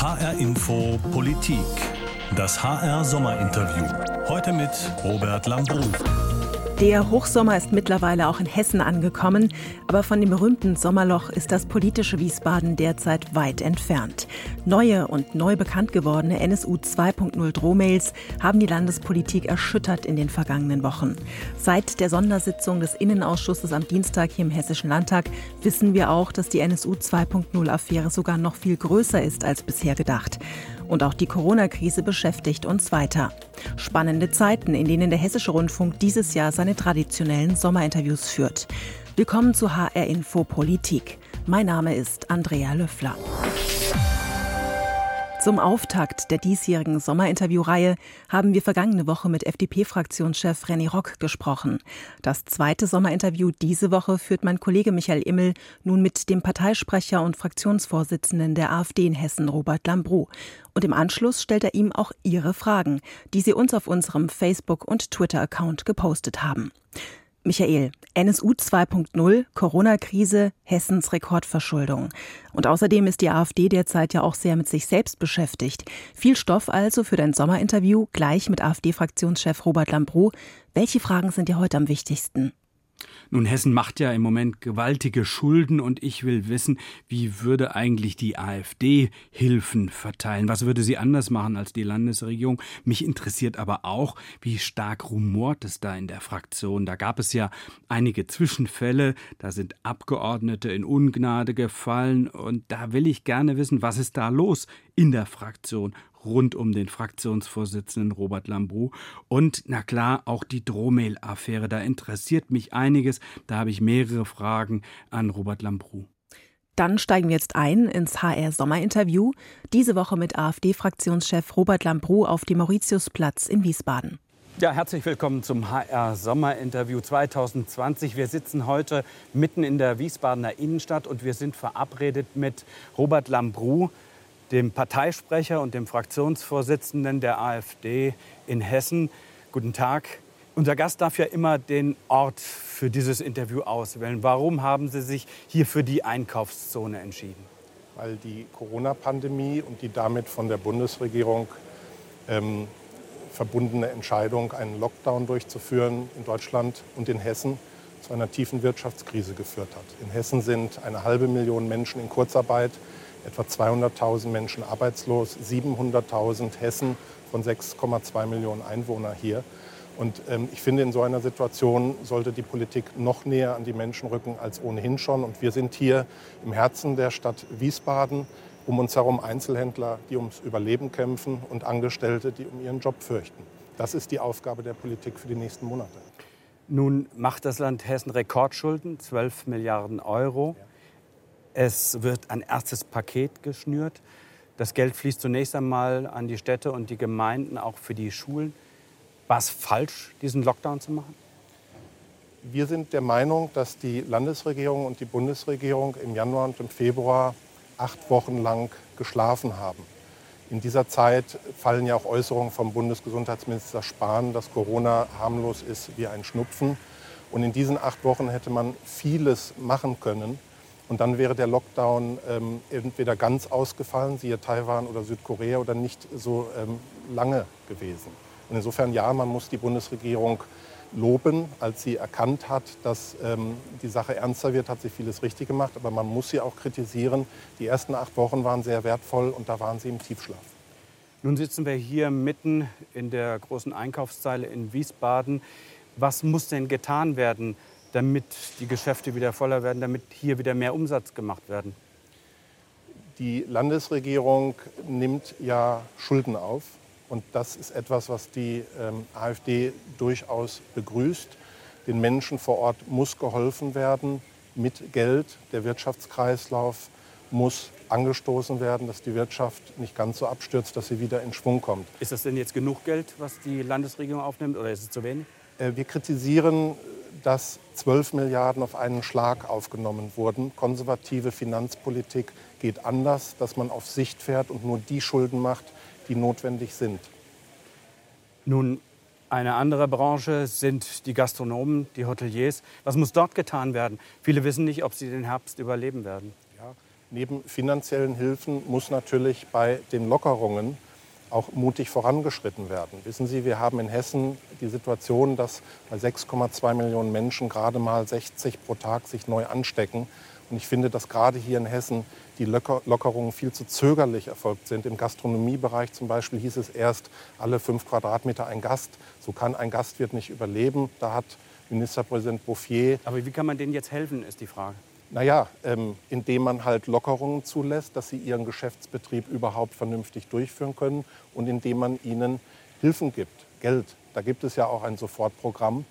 HR Info Politik. Das HR Sommerinterview. Heute mit Robert Lambrou. Der Hochsommer ist mittlerweile auch in Hessen angekommen, aber von dem berühmten Sommerloch ist das politische Wiesbaden derzeit weit entfernt. Neue und neu bekannt gewordene NSU 2.0 Drohmails haben die Landespolitik erschüttert in den vergangenen Wochen. Seit der Sondersitzung des Innenausschusses am Dienstag hier im Hessischen Landtag wissen wir auch, dass die NSU 2.0 Affäre sogar noch viel größer ist als bisher gedacht. Und auch die Corona-Krise beschäftigt uns weiter. Spannende Zeiten, in denen der Hessische Rundfunk dieses Jahr seine traditionellen Sommerinterviews führt. Willkommen zu HR Info Politik. Mein Name ist Andrea Löffler. Zum Auftakt der diesjährigen Sommerinterviewreihe haben wir vergangene Woche mit FDP-Fraktionschef René Rock gesprochen. Das zweite Sommerinterview diese Woche führt mein Kollege Michael Immel nun mit dem Parteisprecher und Fraktionsvorsitzenden der AfD in Hessen, Robert Lambrou. Und im Anschluss stellt er ihm auch Ihre Fragen, die Sie uns auf unserem Facebook- und Twitter-Account gepostet haben. Michael, NSU 2.0, Corona-Krise, Hessens Rekordverschuldung. Und außerdem ist die AfD derzeit ja auch sehr mit sich selbst beschäftigt. Viel Stoff also für dein Sommerinterview, gleich mit AfD-Fraktionschef Robert Lambrou. Welche Fragen sind dir heute am wichtigsten? Nun, Hessen macht ja im Moment gewaltige Schulden und ich will wissen, wie würde eigentlich die AfD Hilfen verteilen? Was würde sie anders machen als die Landesregierung? Mich interessiert aber auch, wie stark rumort es da in der Fraktion. Da gab es ja einige Zwischenfälle, da sind Abgeordnete in Ungnade gefallen und da will ich gerne wissen, was ist da los in der Fraktion rund um den Fraktionsvorsitzenden Robert Lambrou. Und na klar, auch die Drohmail-Affäre. Da interessiert mich einiges. Da habe ich mehrere Fragen an Robert Lambrou. Dann steigen wir jetzt ein ins HR-Sommerinterview. Diese Woche mit AfD-Fraktionschef Robert Lambrou auf dem Mauritiusplatz in Wiesbaden. Ja, herzlich willkommen zum HR Sommerinterview 2020. Wir sitzen heute mitten in der Wiesbadener Innenstadt und wir sind verabredet mit Robert Lambrou, dem Parteisprecher und dem Fraktionsvorsitzenden der AfD in Hessen. Guten Tag. Unser Gast darf ja immer den Ort für dieses Interview auswählen. Warum haben Sie sich hier für die Einkaufszone entschieden? Weil die Corona-Pandemie und die damit von der Bundesregierung ähm, verbundene Entscheidung, einen Lockdown durchzuführen in Deutschland und in Hessen zu einer tiefen Wirtschaftskrise geführt hat. In Hessen sind eine halbe Million Menschen in Kurzarbeit etwa 200.000 Menschen arbeitslos, 700.000 Hessen von 6,2 Millionen Einwohnern hier. Und ähm, ich finde, in so einer Situation sollte die Politik noch näher an die Menschen rücken als ohnehin schon. Und wir sind hier im Herzen der Stadt Wiesbaden, um uns herum Einzelhändler, die ums Überleben kämpfen und Angestellte, die um ihren Job fürchten. Das ist die Aufgabe der Politik für die nächsten Monate. Nun macht das Land Hessen Rekordschulden, 12 Milliarden Euro. Ja. Es wird ein erstes Paket geschnürt. Das Geld fließt zunächst einmal an die Städte und die Gemeinden, auch für die Schulen. War es falsch, diesen Lockdown zu machen? Wir sind der Meinung, dass die Landesregierung und die Bundesregierung im Januar und im Februar acht Wochen lang geschlafen haben. In dieser Zeit fallen ja auch Äußerungen vom Bundesgesundheitsminister Spahn, dass Corona harmlos ist wie ein Schnupfen. Und in diesen acht Wochen hätte man vieles machen können, und dann wäre der Lockdown ähm, entweder ganz ausgefallen, siehe Taiwan oder Südkorea, oder nicht so ähm, lange gewesen. Und insofern ja, man muss die Bundesregierung loben, als sie erkannt hat, dass ähm, die Sache ernster wird, hat sie vieles richtig gemacht. Aber man muss sie auch kritisieren. Die ersten acht Wochen waren sehr wertvoll und da waren sie im Tiefschlaf. Nun sitzen wir hier mitten in der großen Einkaufszeile in Wiesbaden. Was muss denn getan werden, damit die Geschäfte wieder voller werden, damit hier wieder mehr Umsatz gemacht werden? Die Landesregierung nimmt ja Schulden auf. Und das ist etwas, was die ähm, AfD durchaus begrüßt. Den Menschen vor Ort muss geholfen werden mit Geld. Der Wirtschaftskreislauf muss angestoßen werden, dass die Wirtschaft nicht ganz so abstürzt, dass sie wieder in Schwung kommt. Ist das denn jetzt genug Geld, was die Landesregierung aufnimmt, oder ist es zu wenig? Äh, wir kritisieren dass 12 Milliarden auf einen Schlag aufgenommen wurden. Konservative Finanzpolitik geht anders, dass man auf Sicht fährt und nur die Schulden macht, die notwendig sind. Nun, eine andere Branche sind die Gastronomen, die Hoteliers. Was muss dort getan werden? Viele wissen nicht, ob sie den Herbst überleben werden. Ja, Neben finanziellen Hilfen muss natürlich bei den Lockerungen auch mutig vorangeschritten werden. Wissen Sie, wir haben in Hessen die Situation, dass bei 6,2 Millionen Menschen gerade mal 60 pro Tag sich neu anstecken. Und ich finde, dass gerade hier in Hessen die Lockerungen viel zu zögerlich erfolgt sind. Im Gastronomiebereich zum Beispiel hieß es erst alle fünf Quadratmeter ein Gast. So kann ein Gastwirt nicht überleben. Da hat Ministerpräsident Bouffier. Aber wie kann man denen jetzt helfen, ist die Frage. Naja, ähm, indem man halt Lockerungen zulässt, dass sie ihren Geschäftsbetrieb überhaupt vernünftig durchführen können und indem man ihnen Hilfen gibt, Geld. Da gibt es ja auch ein Sofortprogramm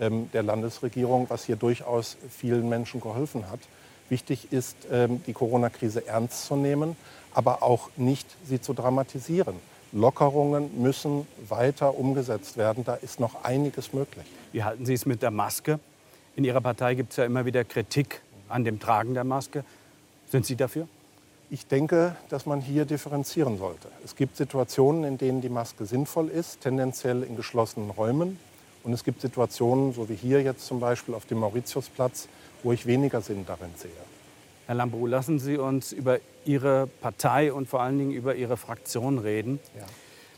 ähm, der Landesregierung, was hier durchaus vielen Menschen geholfen hat. Wichtig ist, ähm, die Corona-Krise ernst zu nehmen, aber auch nicht sie zu dramatisieren. Lockerungen müssen weiter umgesetzt werden. Da ist noch einiges möglich. Wie halten Sie es mit der Maske? In Ihrer Partei gibt es ja immer wieder Kritik an dem Tragen der Maske. Sind Sie dafür? Ich denke, dass man hier differenzieren sollte. Es gibt Situationen, in denen die Maske sinnvoll ist, tendenziell in geschlossenen Räumen. Und es gibt Situationen, so wie hier jetzt zum Beispiel auf dem Mauritiusplatz, wo ich weniger Sinn darin sehe. Herr Lambrou, lassen Sie uns über Ihre Partei und vor allen Dingen über Ihre Fraktion reden. Ja.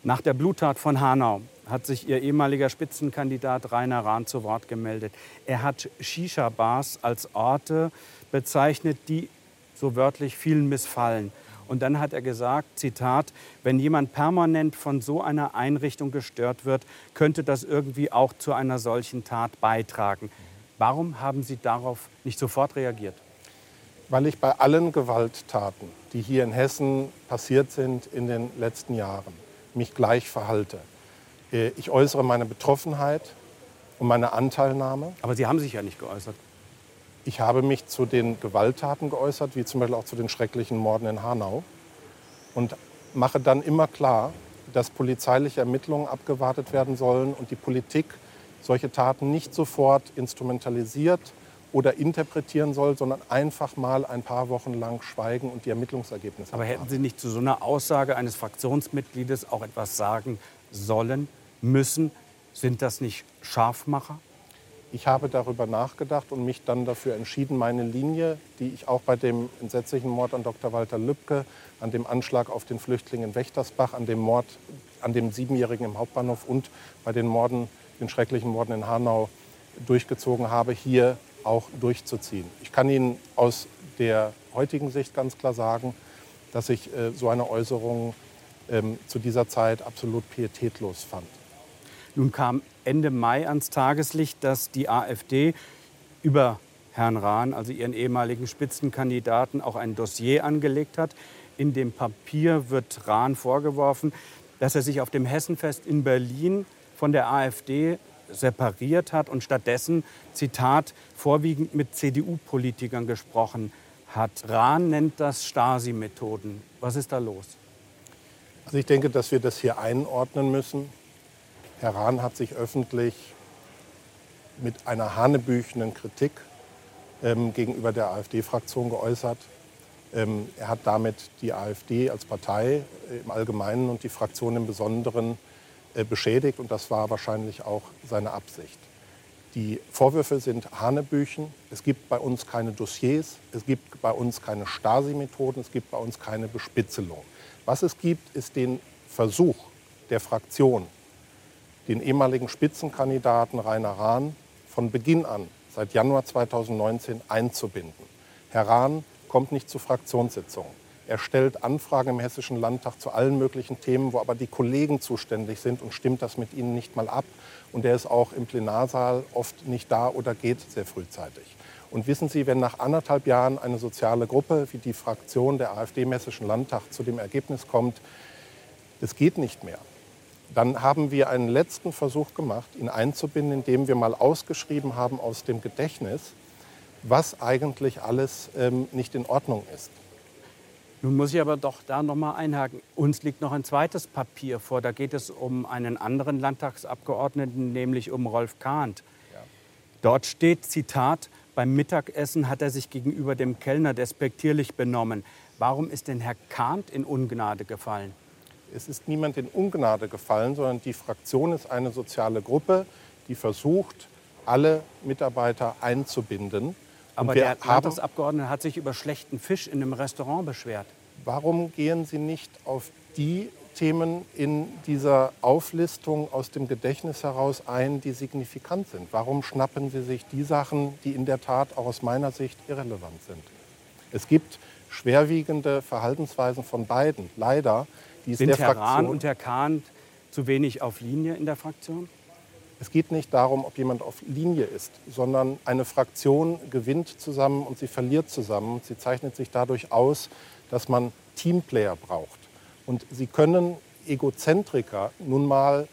Nach der Bluttat von Hanau hat sich Ihr ehemaliger Spitzenkandidat Rainer Rahn zu Wort gemeldet. Er hat Shisha-Bars als Orte bezeichnet, die so wörtlich vielen missfallen. Und dann hat er gesagt, Zitat, wenn jemand permanent von so einer Einrichtung gestört wird, könnte das irgendwie auch zu einer solchen Tat beitragen. Warum haben Sie darauf nicht sofort reagiert? Weil ich bei allen Gewalttaten, die hier in Hessen passiert sind in den letzten Jahren, mich gleich verhalte. Äh, ich äußere meine Betroffenheit und meine Anteilnahme. Aber Sie haben sich ja nicht geäußert. Ich habe mich zu den Gewalttaten geäußert, wie zum Beispiel auch zu den schrecklichen Morden in Hanau. Und mache dann immer klar, dass polizeiliche Ermittlungen abgewartet werden sollen und die Politik solche Taten nicht sofort instrumentalisiert oder interpretieren soll, sondern einfach mal ein paar Wochen lang schweigen und die Ermittlungsergebnisse. Aber hätten Sie nicht zu so einer Aussage eines Fraktionsmitgliedes auch etwas sagen sollen, müssen? Sind das nicht Scharfmacher? Ich habe darüber nachgedacht und mich dann dafür entschieden, meine Linie, die ich auch bei dem entsetzlichen Mord an Dr. Walter Lübcke, an dem Anschlag auf den Flüchtling in Wächtersbach, an dem Mord an dem Siebenjährigen im Hauptbahnhof und bei den Morden, den schrecklichen Morden in Hanau durchgezogen habe, hier auch durchzuziehen. Ich kann Ihnen aus der heutigen Sicht ganz klar sagen, dass ich äh, so eine Äußerung ähm, zu dieser Zeit absolut pietätlos fand. Nun kam Ende Mai ans Tageslicht, dass die AfD über Herrn Rahn, also ihren ehemaligen Spitzenkandidaten, auch ein Dossier angelegt hat. In dem Papier wird Rahn vorgeworfen, dass er sich auf dem Hessenfest in Berlin von der AfD separiert hat und stattdessen, Zitat, vorwiegend mit CDU-Politikern gesprochen hat. Rahn nennt das Stasi-Methoden. Was ist da los? Also ich denke, dass wir das hier einordnen müssen. Herr Rahn hat sich öffentlich mit einer hanebüchenden Kritik ähm, gegenüber der AfD-Fraktion geäußert. Ähm, er hat damit die AfD als Partei äh, im Allgemeinen und die Fraktion im Besonderen äh, beschädigt und das war wahrscheinlich auch seine Absicht. Die Vorwürfe sind Hanebüchen. Es gibt bei uns keine Dossiers, es gibt bei uns keine Stasi-Methoden, es gibt bei uns keine Bespitzelung. Was es gibt, ist den Versuch der Fraktion, den ehemaligen Spitzenkandidaten Rainer Rahn von Beginn an, seit Januar 2019, einzubinden. Herr Rahn kommt nicht zu Fraktionssitzungen. Er stellt Anfragen im Hessischen Landtag zu allen möglichen Themen, wo aber die Kollegen zuständig sind und stimmt das mit ihnen nicht mal ab. Und er ist auch im Plenarsaal oft nicht da oder geht sehr frühzeitig. Und wissen Sie, wenn nach anderthalb Jahren eine soziale Gruppe wie die Fraktion der AfD im Hessischen Landtag zu dem Ergebnis kommt, es geht nicht mehr, dann haben wir einen letzten Versuch gemacht, ihn einzubinden, indem wir mal ausgeschrieben haben aus dem Gedächtnis, was eigentlich alles ähm, nicht in Ordnung ist. Nun muss ich aber doch da noch mal einhaken. Uns liegt noch ein zweites Papier vor. Da geht es um einen anderen Landtagsabgeordneten, nämlich um Rolf Kahnt. Ja. Dort steht, Zitat, beim Mittagessen hat er sich gegenüber dem Kellner despektierlich benommen. Warum ist denn Herr Kahnt in Ungnade gefallen? Es ist niemand in Ungnade gefallen, sondern die Fraktion ist eine soziale Gruppe, die versucht, alle Mitarbeiter einzubinden Aber der Landtagsabgeordnete hat sich über schlechten Fisch in einem Restaurant beschwert. Warum gehen Sie nicht auf die Themen in dieser Auflistung aus dem Gedächtnis heraus ein, die signifikant sind? Warum schnappen Sie sich die Sachen, die in der Tat auch aus meiner Sicht irrelevant sind? Es gibt schwerwiegende Verhaltensweisen von beiden, leider. Die sind der Herr Fraktion Rahn und Herr Kahn zu wenig auf Linie in der Fraktion? Es geht nicht darum, ob jemand auf Linie ist, sondern eine Fraktion gewinnt zusammen und sie verliert zusammen. Sie zeichnet sich dadurch aus, dass man Teamplayer braucht. Und sie können Egozentriker nun mal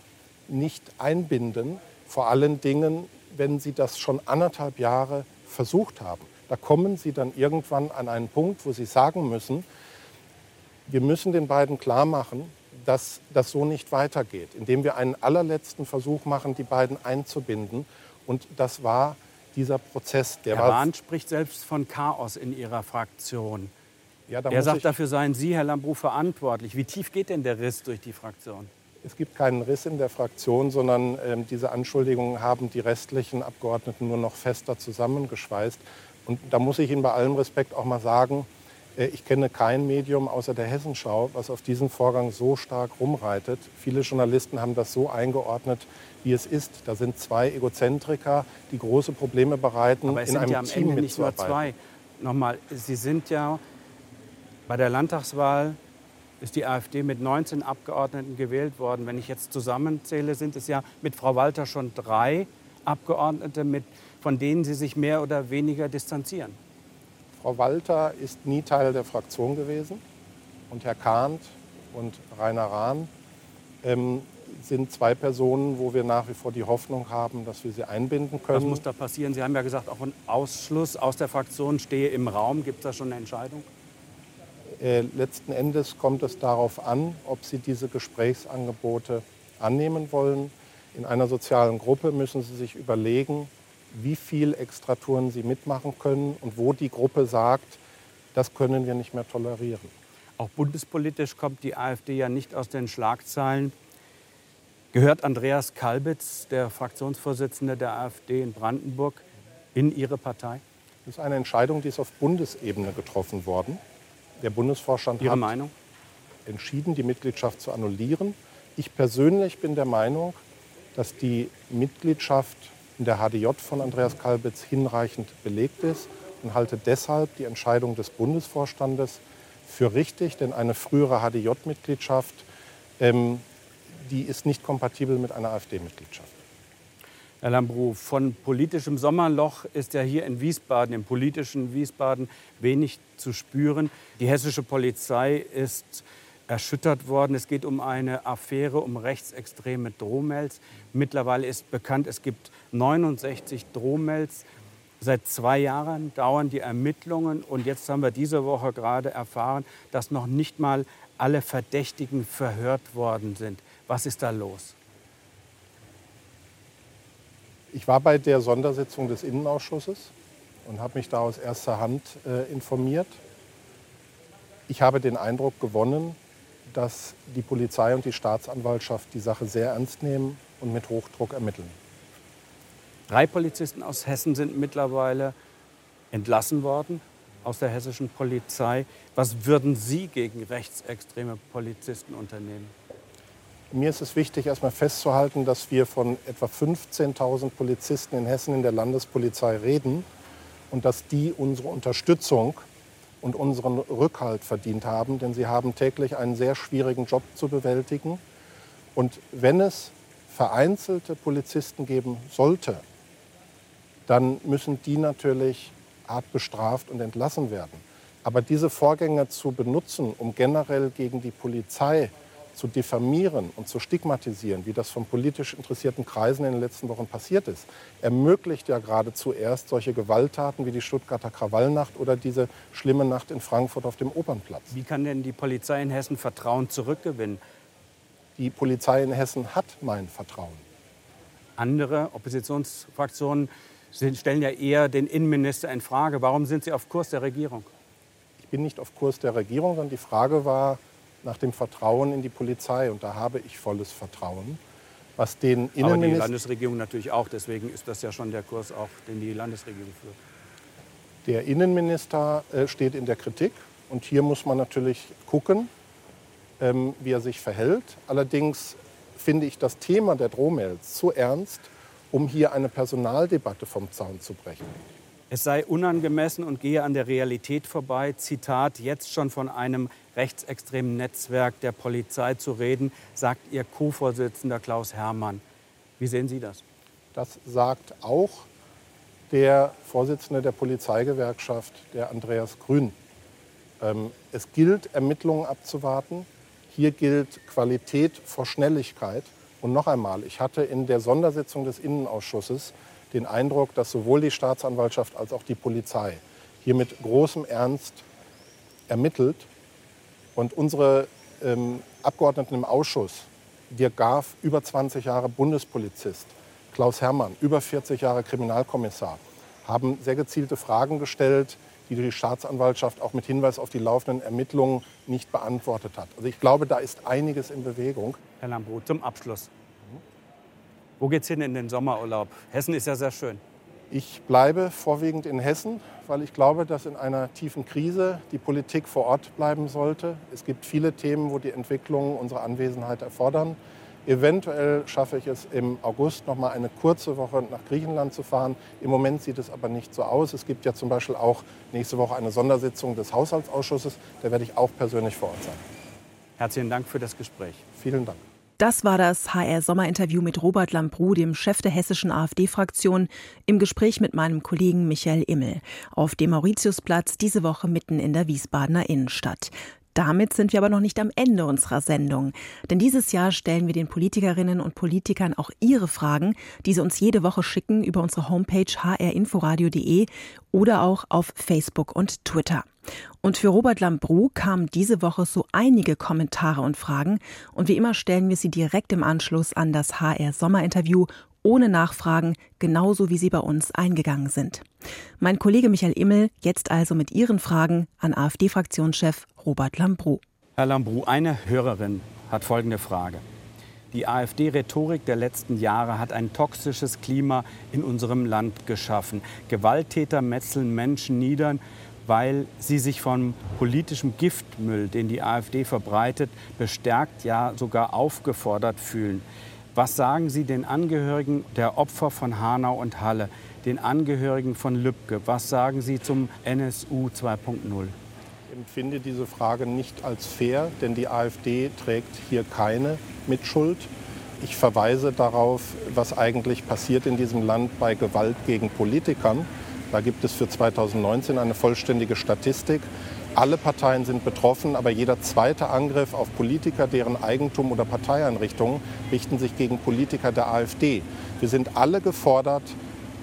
nicht einbinden, vor allen Dingen, wenn sie das schon anderthalb Jahre versucht haben. Da kommen sie dann irgendwann an einen Punkt, wo sie sagen müssen, wir müssen den beiden klar machen, dass das so nicht weitergeht, indem wir einen allerletzten Versuch machen, die beiden einzubinden. Und das war dieser Prozess. Der Herr Bahn spricht selbst von Chaos in Ihrer Fraktion. Ja, er sagt, dafür seien Sie, Herr Lambrou, verantwortlich. Wie tief geht denn der Riss durch die Fraktion? Es gibt keinen Riss in der Fraktion, sondern äh, diese Anschuldigungen haben die restlichen Abgeordneten nur noch fester zusammengeschweißt. Und da muss ich Ihnen bei allem Respekt auch mal sagen, ich kenne kein Medium außer der Hessenschau, was auf diesen Vorgang so stark rumreitet. Viele Journalisten haben das so eingeordnet, wie es ist. Da sind zwei Egozentriker, die große Probleme bereiten, Aber es in sind einem ja am Team Ende nicht nur zwei. Nochmal, Sie sind ja bei der Landtagswahl ist die AfD mit 19 Abgeordneten gewählt worden. Wenn ich jetzt zusammenzähle, sind es ja mit Frau Walter schon drei Abgeordnete, mit, von denen Sie sich mehr oder weniger distanzieren. Frau Walter ist nie Teil der Fraktion gewesen und Herr Kahnt und Rainer Rahn ähm, sind zwei Personen, wo wir nach wie vor die Hoffnung haben, dass wir sie einbinden können. Was muss da passieren? Sie haben ja gesagt, auch ein Ausschluss aus der Fraktion stehe im Raum. Gibt es da schon eine Entscheidung? Äh, letzten Endes kommt es darauf an, ob Sie diese Gesprächsangebote annehmen wollen. In einer sozialen Gruppe müssen Sie sich überlegen, wie viel Extratouren sie mitmachen können und wo die Gruppe sagt, das können wir nicht mehr tolerieren. Auch bundespolitisch kommt die AfD ja nicht aus den Schlagzeilen. Gehört Andreas Kalbitz, der Fraktionsvorsitzende der AfD in Brandenburg, in Ihre Partei? Das ist eine Entscheidung, die ist auf Bundesebene getroffen worden. Der Bundesvorstand Ihre hat Meinung? entschieden, die Mitgliedschaft zu annullieren. Ich persönlich bin der Meinung, dass die Mitgliedschaft in der HDJ von Andreas Kalbitz hinreichend belegt ist und halte deshalb die Entscheidung des Bundesvorstandes für richtig, denn eine frühere HDJ-Mitgliedschaft, ähm, die ist nicht kompatibel mit einer AfD-Mitgliedschaft. Herr Lambrou, von politischem Sommerloch ist ja hier in Wiesbaden, im politischen Wiesbaden, wenig zu spüren. Die hessische Polizei ist erschüttert worden. Es geht um eine Affäre um rechtsextreme Drohmails. Mittlerweile ist bekannt, es gibt 69 Drohmails. Seit zwei Jahren dauern die Ermittlungen und jetzt haben wir diese Woche gerade erfahren, dass noch nicht mal alle Verdächtigen verhört worden sind. Was ist da los? Ich war bei der Sondersitzung des Innenausschusses und habe mich da aus erster Hand äh, informiert. Ich habe den Eindruck gewonnen, dass die Polizei und die Staatsanwaltschaft die Sache sehr ernst nehmen und mit Hochdruck ermitteln. Drei Polizisten aus Hessen sind mittlerweile entlassen worden aus der hessischen Polizei. Was würden Sie gegen rechtsextreme Polizisten unternehmen? Mir ist es wichtig, erstmal festzuhalten, dass wir von etwa 15.000 Polizisten in Hessen in der Landespolizei reden und dass die unsere Unterstützung und unseren Rückhalt verdient haben, denn sie haben täglich einen sehr schwierigen Job zu bewältigen. Und wenn es vereinzelte Polizisten geben sollte, dann müssen die natürlich hart bestraft und entlassen werden. Aber diese Vorgänge zu benutzen, um generell gegen die Polizei zu diffamieren und zu stigmatisieren, wie das von politisch interessierten Kreisen in den letzten Wochen passiert ist, ermöglicht ja geradezu erst solche Gewalttaten wie die Stuttgarter Krawallnacht oder diese schlimme Nacht in Frankfurt auf dem Opernplatz. Wie kann denn die Polizei in Hessen Vertrauen zurückgewinnen? Die Polizei in Hessen hat mein Vertrauen. Andere Oppositionsfraktionen stellen ja eher den Innenminister in Frage. Warum sind Sie auf Kurs der Regierung? Ich bin nicht auf Kurs der Regierung, sondern die Frage war, nach dem Vertrauen in die Polizei. Und da habe ich volles Vertrauen. Was den Innenminister Aber die Landesregierung natürlich auch. Deswegen ist das ja schon der Kurs, auch, den die Landesregierung führt. Der Innenminister äh, steht in der Kritik und hier muss man natürlich gucken, ähm, wie er sich verhält. Allerdings finde ich das Thema der Drohmails zu ernst, um hier eine Personaldebatte vom Zaun zu brechen. Es sei unangemessen und gehe an der Realität vorbei, Zitat, jetzt schon von einem rechtsextremen Netzwerk der Polizei zu reden, sagt Ihr Co-Vorsitzender Klaus Herrmann. Wie sehen Sie das? Das sagt auch der Vorsitzende der Polizeigewerkschaft, der Andreas Grün. Ähm, es gilt, Ermittlungen abzuwarten. Hier gilt Qualität vor Schnelligkeit. Und noch einmal, ich hatte in der Sondersitzung des Innenausschusses den Eindruck, dass sowohl die Staatsanwaltschaft als auch die Polizei hier mit großem Ernst ermittelt. Und unsere ähm, Abgeordneten im Ausschuss, Dirk Garf, über 20 Jahre Bundespolizist, Klaus Herrmann, über 40 Jahre Kriminalkommissar, haben sehr gezielte Fragen gestellt, die die Staatsanwaltschaft auch mit Hinweis auf die laufenden Ermittlungen nicht beantwortet hat. Also ich glaube, da ist einiges in Bewegung. Herr Lambrou, zum Abschluss. Wo geht's hin in den Sommerurlaub? Hessen ist ja sehr schön. Ich bleibe vorwiegend in Hessen, weil ich glaube, dass in einer tiefen Krise die Politik vor Ort bleiben sollte. Es gibt viele Themen, wo die Entwicklungen unsere Anwesenheit erfordern. Eventuell schaffe ich es im August noch mal eine kurze Woche nach Griechenland zu fahren. Im Moment sieht es aber nicht so aus. Es gibt ja zum Beispiel auch nächste Woche eine Sondersitzung des Haushaltsausschusses. Da werde ich auch persönlich vor Ort sein. Herzlichen Dank für das Gespräch. Vielen Dank. Das war das HR-Sommerinterview mit Robert Lambrou, dem Chef der hessischen AfD-Fraktion, im Gespräch mit meinem Kollegen Michael Immel auf dem Mauritiusplatz diese Woche mitten in der Wiesbadener Innenstadt. Damit sind wir aber noch nicht am Ende unserer Sendung. Denn dieses Jahr stellen wir den Politikerinnen und Politikern auch ihre Fragen, die sie uns jede Woche schicken über unsere Homepage hrinforadio.de oder auch auf Facebook und Twitter. Und für Robert Lambrou kamen diese Woche so einige Kommentare und Fragen und wie immer stellen wir sie direkt im Anschluss an das HR Sommerinterview ohne Nachfragen, genauso wie sie bei uns eingegangen sind. Mein Kollege Michael Immel jetzt also mit Ihren Fragen an AfD-Fraktionschef Robert Lambrou. Herr Lambrou, eine Hörerin hat folgende Frage. Die AfD-Rhetorik der letzten Jahre hat ein toxisches Klima in unserem Land geschaffen. Gewalttäter metzeln Menschen nieder, weil sie sich vom politischen Giftmüll, den die AfD verbreitet, bestärkt, ja sogar aufgefordert fühlen. Was sagen Sie den Angehörigen der Opfer von Hanau und Halle, den Angehörigen von Lübcke? Was sagen Sie zum NSU 2.0? Ich empfinde diese Frage nicht als fair, denn die AfD trägt hier keine Mitschuld. Ich verweise darauf, was eigentlich passiert in diesem Land bei Gewalt gegen Politikern. Da gibt es für 2019 eine vollständige Statistik. Alle Parteien sind betroffen, aber jeder zweite Angriff auf Politiker, deren Eigentum oder Parteieinrichtungen richten sich gegen Politiker der AfD. Wir sind alle gefordert,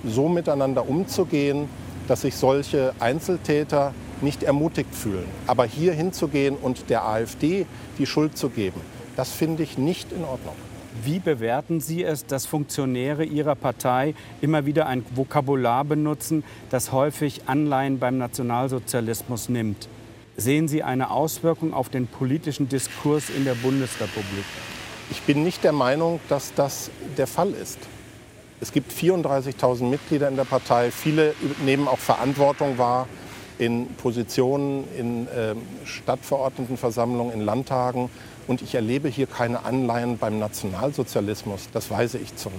so miteinander umzugehen, dass sich solche Einzeltäter nicht ermutigt fühlen. Aber hier hinzugehen und der AfD die Schuld zu geben, das finde ich nicht in Ordnung. Wie bewerten Sie es, dass Funktionäre Ihrer Partei immer wieder ein Vokabular benutzen, das häufig Anleihen beim Nationalsozialismus nimmt? Sehen Sie eine Auswirkung auf den politischen Diskurs in der Bundesrepublik? Ich bin nicht der Meinung, dass das der Fall ist. Es gibt 34.000 Mitglieder in der Partei. Viele nehmen auch Verantwortung wahr in Positionen, in äh, Stadtverordnetenversammlungen, in Landtagen. Und ich erlebe hier keine Anleihen beim Nationalsozialismus. Das weise ich zurück.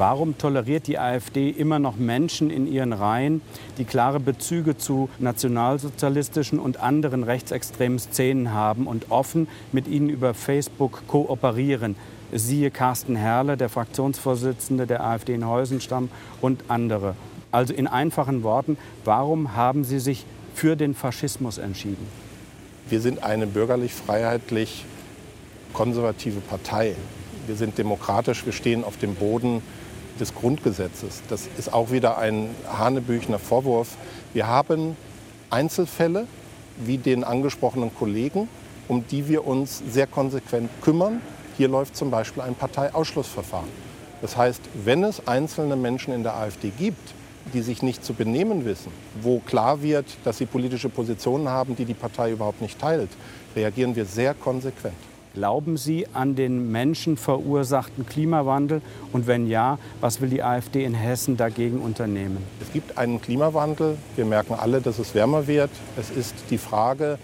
Warum toleriert die AfD immer noch Menschen in ihren Reihen, die klare Bezüge zu nationalsozialistischen und anderen rechtsextremen Szenen haben und offen mit ihnen über Facebook kooperieren? Siehe Carsten Herrle, der Fraktionsvorsitzende der AfD in Heusenstamm und andere. Also in einfachen Worten, warum haben Sie sich für den Faschismus entschieden? Wir sind eine bürgerlich-freiheitlich konservative Partei. Wir sind demokratisch, wir stehen auf dem Boden des Grundgesetzes. Das ist auch wieder ein hanebüchner Vorwurf. Wir haben Einzelfälle wie den angesprochenen Kollegen, um die wir uns sehr konsequent kümmern. Hier läuft zum Beispiel ein Parteiausschlussverfahren. Das heißt, wenn es einzelne Menschen in der AfD gibt, die sich nicht zu benehmen wissen, wo klar wird, dass sie politische Positionen haben, die die Partei überhaupt nicht teilt, reagieren wir sehr konsequent. Glauben Sie an den menschenverursachten Klimawandel? Und wenn ja, was will die AfD in Hessen dagegen unternehmen? Es gibt einen Klimawandel. Wir merken alle, dass es wärmer wird. Es ist die Frage,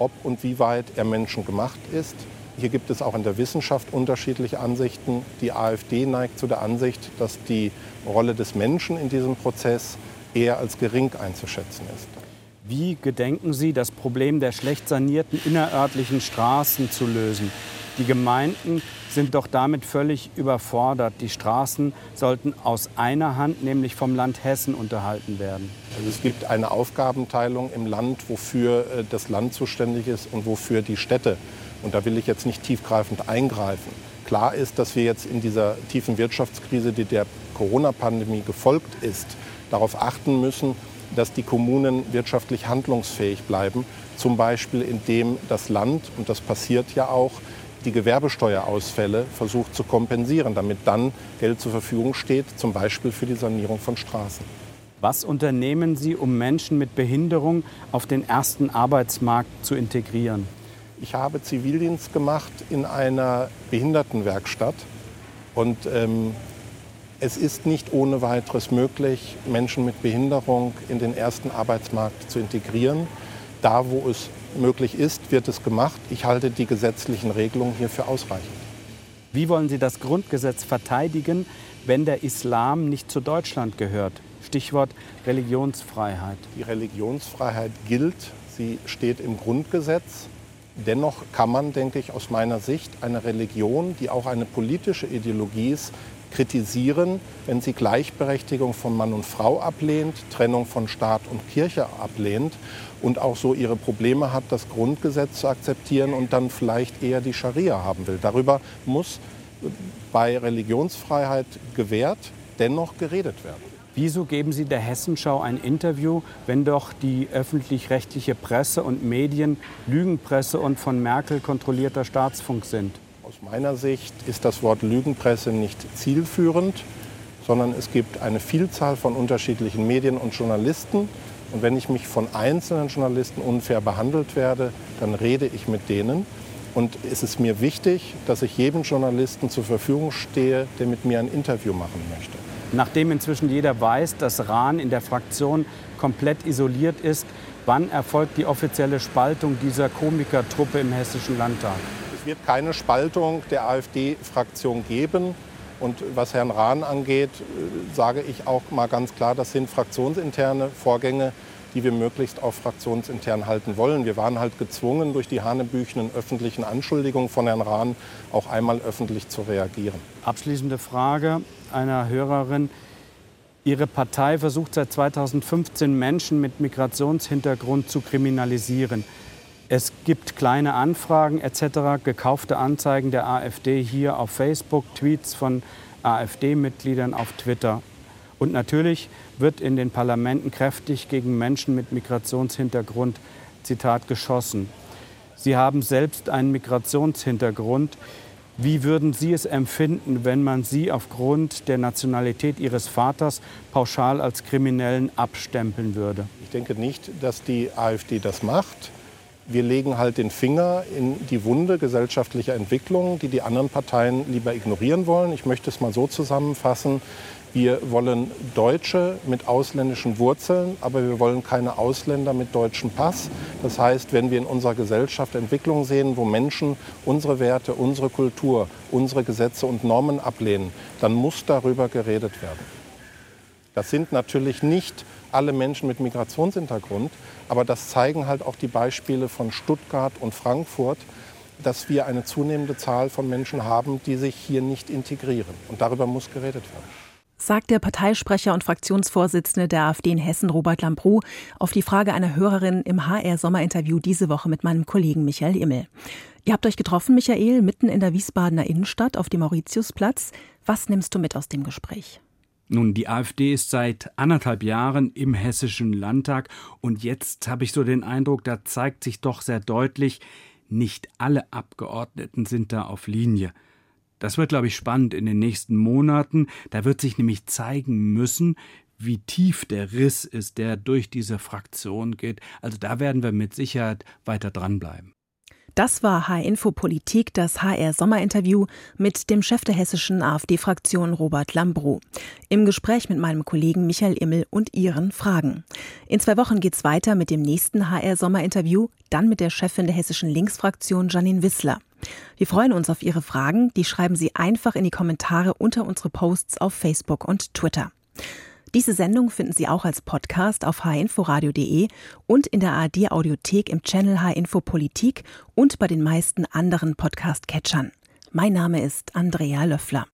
ob und wie weit er menschengemacht ist. Hier gibt es auch in der Wissenschaft unterschiedliche Ansichten. Die AfD neigt zu der Ansicht, dass die Rolle des Menschen in diesem Prozess eher als gering einzuschätzen ist. Wie gedenken Sie, das Problem der schlecht sanierten innerörtlichen Straßen zu lösen? Die Gemeinden sind doch damit völlig überfordert. Die Straßen sollten aus einer Hand, nämlich vom Land Hessen, unterhalten werden. Also es gibt eine Aufgabenteilung im Land, wofür äh, das Land zuständig ist und wofür die Städte. Und da will ich jetzt nicht tiefgreifend eingreifen. Klar ist, dass wir jetzt in dieser tiefen Wirtschaftskrise, die der Corona-Pandemie gefolgt ist, darauf achten müssen, dass die Kommunen wirtschaftlich handlungsfähig bleiben. Zum Beispiel indem das Land, und das passiert ja auch, die Gewerbesteuerausfälle versucht zu kompensieren, damit dann Geld zur Verfügung steht, zum Beispiel für die Sanierung von Straßen. Was unternehmen Sie, um Menschen mit Behinderung auf den ersten Arbeitsmarkt zu integrieren? Ich habe Zivildienst gemacht in einer Behindertenwerkstatt und ähm, es ist nicht ohne weiteres möglich, Menschen mit Behinderung in den ersten Arbeitsmarkt zu integrieren. Da, wo es möglich ist, wird es gemacht. Ich halte die gesetzlichen Regelungen hierfür ausreichend. Wie wollen Sie das Grundgesetz verteidigen, wenn der Islam nicht zu Deutschland gehört? Stichwort Religionsfreiheit. Die Religionsfreiheit gilt, sie steht im Grundgesetz. Dennoch kann man, denke ich, aus meiner Sicht eine Religion, die auch eine politische Ideologie ist, kritisieren, wenn sie Gleichberechtigung von Mann und Frau ablehnt, Trennung von Staat und Kirche ablehnt und auch so ihre Probleme hat, das Grundgesetz zu akzeptieren und dann vielleicht eher die Scharia haben will. Darüber muss bei Religionsfreiheit gewährt dennoch geredet werden. Wieso geben Sie der Hessenschau ein Interview, wenn doch die öffentlich-rechtliche Presse und Medien Lügenpresse und von Merkel kontrollierter Staatsfunk sind? Aus meiner Sicht ist das Wort Lügenpresse nicht zielführend, sondern es gibt eine Vielzahl von unterschiedlichen Medien und Journalisten. Und wenn ich mich von einzelnen Journalisten unfair behandelt werde, dann rede ich mit denen. Und es ist mir wichtig, dass ich jedem Journalisten zur Verfügung stehe, der mit mir ein Interview machen möchte. Nachdem inzwischen jeder weiß, dass Rahn in der Fraktion komplett isoliert ist, wann erfolgt die offizielle Spaltung dieser Komikertruppe im Hessischen Landtag? Es wird keine Spaltung der AfD-Fraktion geben. Und was Herrn Rahn angeht, äh, sage ich auch mal ganz klar, das sind fraktionsinterne Vorgänge, die wir möglichst auch fraktionsintern halten wollen. Wir waren halt gezwungen, durch die hanebüchenen öffentlichen Anschuldigungen von Herrn Rahn auch einmal öffentlich zu reagieren. Abschließende Frage einer Hörerin. Ihre Partei versucht seit 2015 Menschen mit Migrationshintergrund zu kriminalisieren. Es gibt kleine Anfragen etc., gekaufte Anzeigen der AfD hier auf Facebook, Tweets von AfD-Mitgliedern auf Twitter. Und natürlich wird in den Parlamenten kräftig gegen Menschen mit Migrationshintergrund, Zitat, geschossen. Sie haben selbst einen Migrationshintergrund. Wie würden Sie es empfinden, wenn man Sie aufgrund der Nationalität Ihres Vaters pauschal als Kriminellen abstempeln würde? Ich denke nicht, dass die AfD das macht wir legen halt den Finger in die Wunde gesellschaftlicher Entwicklungen, die die anderen Parteien lieber ignorieren wollen. Ich möchte es mal so zusammenfassen. Wir wollen Deutsche mit ausländischen Wurzeln, aber wir wollen keine Ausländer mit deutschem Pass. Das heißt, wenn wir in unserer Gesellschaft Entwicklungen sehen, wo Menschen unsere Werte, unsere Kultur, unsere Gesetze und Normen ablehnen, dann muss darüber geredet werden. Das sind natürlich nicht alle Menschen mit Migrationshintergrund, aber das zeigen halt auch die Beispiele von Stuttgart und Frankfurt, dass wir eine zunehmende Zahl von Menschen haben, die sich hier nicht integrieren. Und darüber muss geredet werden. Sagt der Parteisprecher und Fraktionsvorsitzende der AfD in Hessen, Robert Lambrou, auf die Frage einer Hörerin im HR-Sommerinterview diese Woche mit meinem Kollegen Michael Immel. Ihr habt euch getroffen, Michael, mitten in der Wiesbadener Innenstadt auf dem Mauritiusplatz. Was nimmst du mit aus dem Gespräch? Nun, die AfD ist seit anderthalb Jahren im Hessischen Landtag und jetzt habe ich so den Eindruck, da zeigt sich doch sehr deutlich, nicht alle Abgeordneten sind da auf Linie. Das wird, glaube ich, spannend in den nächsten Monaten. Da wird sich nämlich zeigen müssen, wie tief der Riss ist, der durch diese Fraktion geht. Also da werden wir mit Sicherheit weiter dranbleiben. Das war H-Info Politik, das HR-Sommerinterview mit dem Chef der hessischen AfD-Fraktion Robert Lambrou. Im Gespräch mit meinem Kollegen Michael Immel und Ihren Fragen. In zwei Wochen geht's weiter mit dem nächsten HR-Sommerinterview, dann mit der Chefin der hessischen Linksfraktion Janine Wissler. Wir freuen uns auf Ihre Fragen. Die schreiben Sie einfach in die Kommentare unter unsere Posts auf Facebook und Twitter. Diese Sendung finden Sie auch als Podcast auf hinforadio.de und in der ARD Audiothek im Channel H-Info Politik und bei den meisten anderen Podcast-Catchern. Mein Name ist Andrea Löffler.